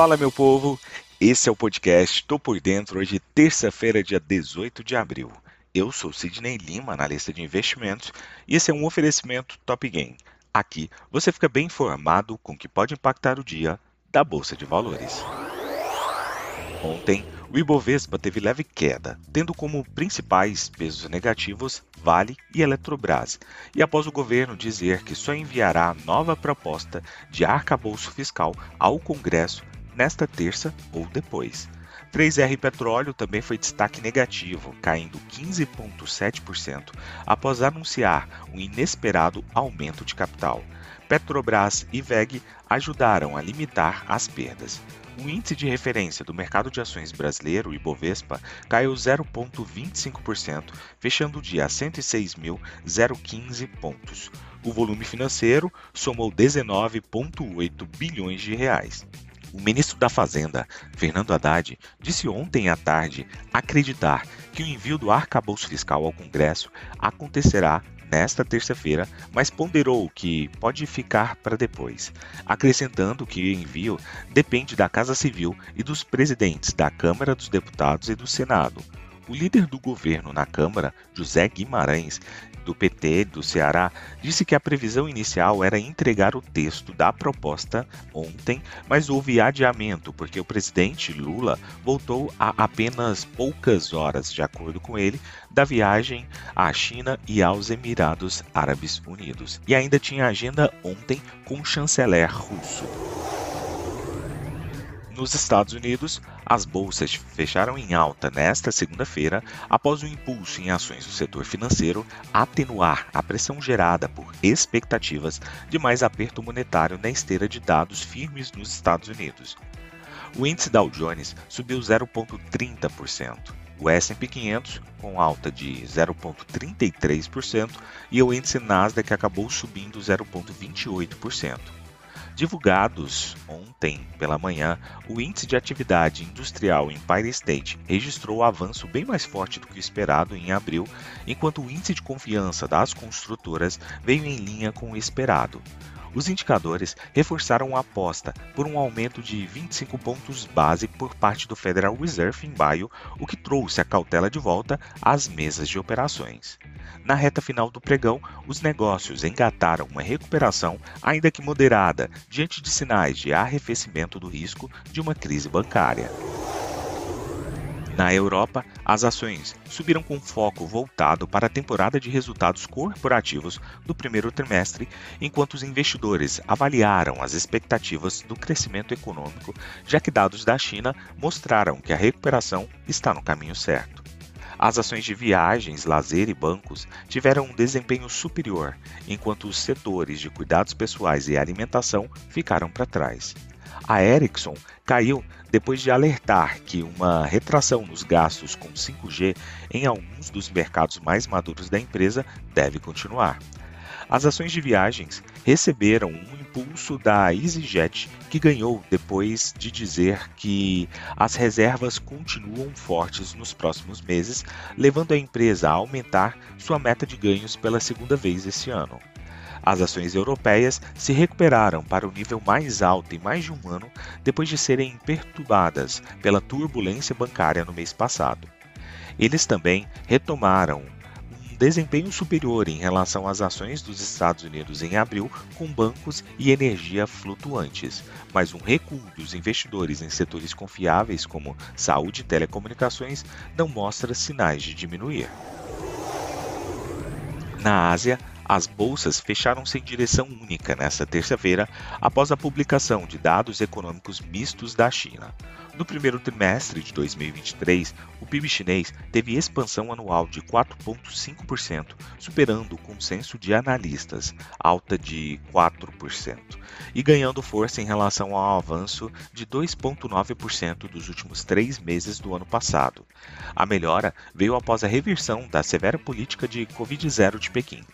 Fala, meu povo! Esse é o podcast Tô Por Dentro, hoje, terça-feira, dia 18 de abril. Eu sou Sidney Lima, analista de investimentos, e esse é um oferecimento Top Game. Aqui você fica bem informado com o que pode impactar o dia da Bolsa de Valores. Ontem, o Ibovespa teve leve queda, tendo como principais pesos negativos Vale e Eletrobras, e após o governo dizer que só enviará nova proposta de arcabouço fiscal ao Congresso nesta terça ou depois. 3R Petróleo também foi destaque negativo, caindo 15,7% após anunciar um inesperado aumento de capital. Petrobras e VEG ajudaram a limitar as perdas. O índice de referência do mercado de ações brasileiro, Ibovespa, caiu 0,25%, fechando o dia a 106.015 pontos. O volume financeiro somou 19,8 bilhões de reais. O ministro da Fazenda, Fernando Haddad, disse ontem à tarde acreditar que o envio do arcabouço fiscal ao Congresso acontecerá nesta terça-feira, mas ponderou que pode ficar para depois, acrescentando que o envio depende da Casa Civil e dos presidentes da Câmara dos Deputados e do Senado. O líder do governo na Câmara, José Guimarães, do PT do Ceará disse que a previsão inicial era entregar o texto da proposta ontem, mas houve adiamento porque o presidente Lula voltou há apenas poucas horas, de acordo com ele, da viagem à China e aos Emirados Árabes Unidos. E ainda tinha agenda ontem com o chanceler russo. Nos Estados Unidos, as bolsas fecharam em alta nesta segunda-feira após o impulso em ações do setor financeiro atenuar a pressão gerada por expectativas de mais aperto monetário na esteira de dados firmes nos Estados Unidos. O índice Dow Jones subiu 0,30%. O S&P 500 com alta de 0,33% e o índice Nasdaq acabou subindo 0,28%. Divulgados ontem pela manhã, o índice de atividade industrial Empire State registrou avanço bem mais forte do que o esperado em abril, enquanto o índice de confiança das construtoras veio em linha com o esperado. Os indicadores reforçaram a aposta por um aumento de 25 pontos base por parte do Federal Reserve em maio, o que trouxe a cautela de volta às mesas de operações. Na reta final do pregão, os negócios engataram uma recuperação, ainda que moderada, diante de sinais de arrefecimento do risco de uma crise bancária. Na Europa, as ações subiram com foco voltado para a temporada de resultados corporativos do primeiro trimestre, enquanto os investidores avaliaram as expectativas do crescimento econômico, já que dados da China mostraram que a recuperação está no caminho certo. As ações de viagens, lazer e bancos tiveram um desempenho superior, enquanto os setores de cuidados pessoais e alimentação ficaram para trás. A Ericsson caiu depois de alertar que uma retração nos gastos com 5G em alguns dos mercados mais maduros da empresa deve continuar. As ações de viagens receberam um impulso da EasyJet, que ganhou depois de dizer que as reservas continuam fortes nos próximos meses, levando a empresa a aumentar sua meta de ganhos pela segunda vez esse ano. As ações europeias se recuperaram para o nível mais alto em mais de um ano depois de serem perturbadas pela turbulência bancária no mês passado. Eles também retomaram desempenho superior em relação às ações dos Estados Unidos em abril, com bancos e energia flutuantes, mas um recuo dos investidores em setores confiáveis como saúde e telecomunicações não mostra sinais de diminuir. Na Ásia, as bolsas fecharam-se em direção única nesta terça-feira após a publicação de dados econômicos mistos da China. No primeiro trimestre de 2023, o PIB chinês teve expansão anual de 4,5%, superando o consenso de analistas, alta de 4%, e ganhando força em relação ao avanço de 2,9% dos últimos três meses do ano passado. A melhora veio após a reversão da severa política de Covid-0 de Pequim.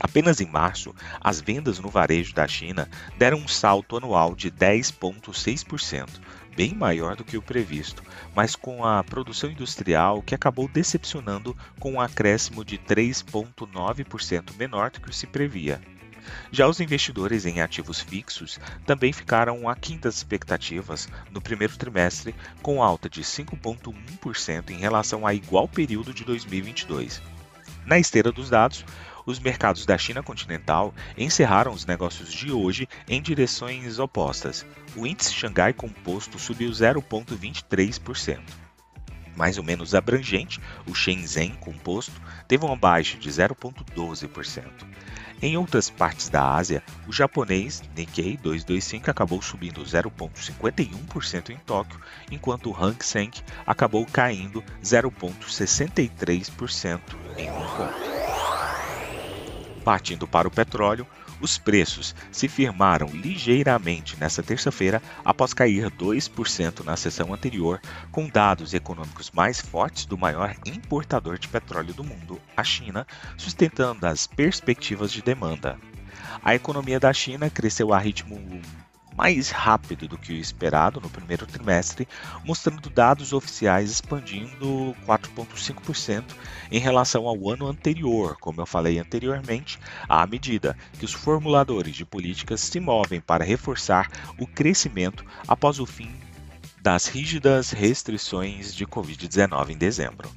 Apenas em março, as vendas no varejo da China deram um salto anual de 10,6%, bem maior do que o previsto, mas com a produção industrial que acabou decepcionando com um acréscimo de 3,9% menor do que se previa. Já os investidores em ativos fixos também ficaram aquém das expectativas no primeiro trimestre, com alta de 5,1% em relação a igual período de 2022. Na esteira dos dados, os mercados da China continental encerraram os negócios de hoje em direções opostas. O índice Xangai Composto subiu 0,23%. Mais ou menos abrangente, o Shenzhen Composto teve uma baixa de 0,12%. Em outras partes da Ásia, o japonês Nikkei 225 acabou subindo 0,51% em Tóquio, enquanto o Hang Seng acabou caindo 0,63% em Hong Kong. Partindo para o petróleo, os preços se firmaram ligeiramente nesta terça-feira após cair 2% na sessão anterior, com dados econômicos mais fortes do maior importador de petróleo do mundo, a China, sustentando as perspectivas de demanda. A economia da China cresceu a ritmo mais rápido do que o esperado no primeiro trimestre, mostrando dados oficiais expandindo 4,5% em relação ao ano anterior, como eu falei anteriormente, à medida que os formuladores de políticas se movem para reforçar o crescimento após o fim das rígidas restrições de Covid-19 em dezembro.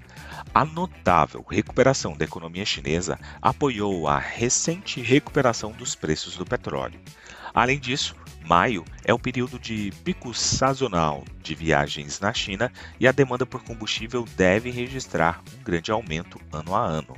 A notável recuperação da economia chinesa apoiou a recente recuperação dos preços do petróleo. Além disso, Maio é o período de pico sazonal de viagens na China e a demanda por combustível deve registrar um grande aumento ano a ano.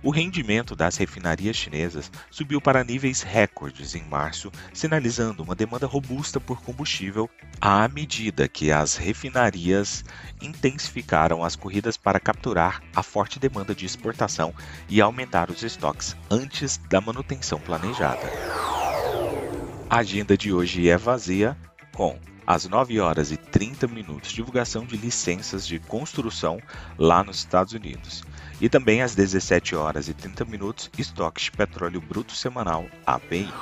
O rendimento das refinarias chinesas subiu para níveis recordes em março, sinalizando uma demanda robusta por combustível à medida que as refinarias intensificaram as corridas para capturar a forte demanda de exportação e aumentar os estoques antes da manutenção planejada. A agenda de hoje é vazia, com às 9 horas e 30 minutos divulgação de licenças de construção lá nos Estados Unidos. E também às 17 horas e 30 minutos estoque de petróleo bruto semanal API.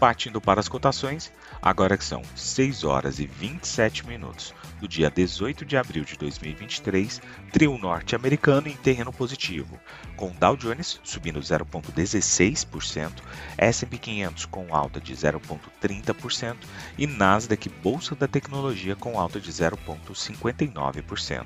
Partindo para as cotações, agora que são 6 horas e 27 minutos do dia 18 de abril de 2023, trio norte-americano em terreno positivo, com Dow Jones subindo 0,16%, S&P 500 com alta de 0,30% e Nasdaq Bolsa da Tecnologia com alta de 0,59%.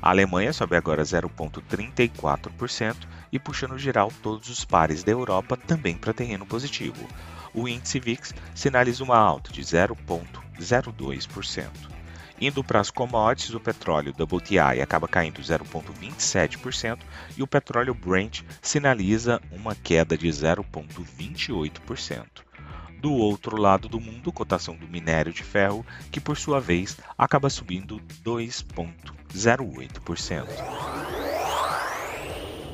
A Alemanha sobe agora 0,34% e puxa no geral todos os pares da Europa também para terreno positivo o índice VIX sinaliza uma alta de 0,02%. Indo para as commodities, o petróleo WTI acaba caindo 0,27% e o petróleo Brent sinaliza uma queda de 0,28%. Do outro lado do mundo, cotação do minério de ferro, que por sua vez acaba subindo 2,08%.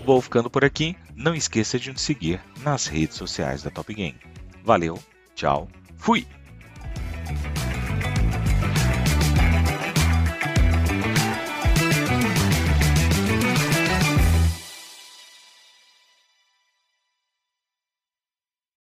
Vou ficando por aqui. Não esqueça de nos seguir nas redes sociais da Top Game. Valeu, tchau, fui!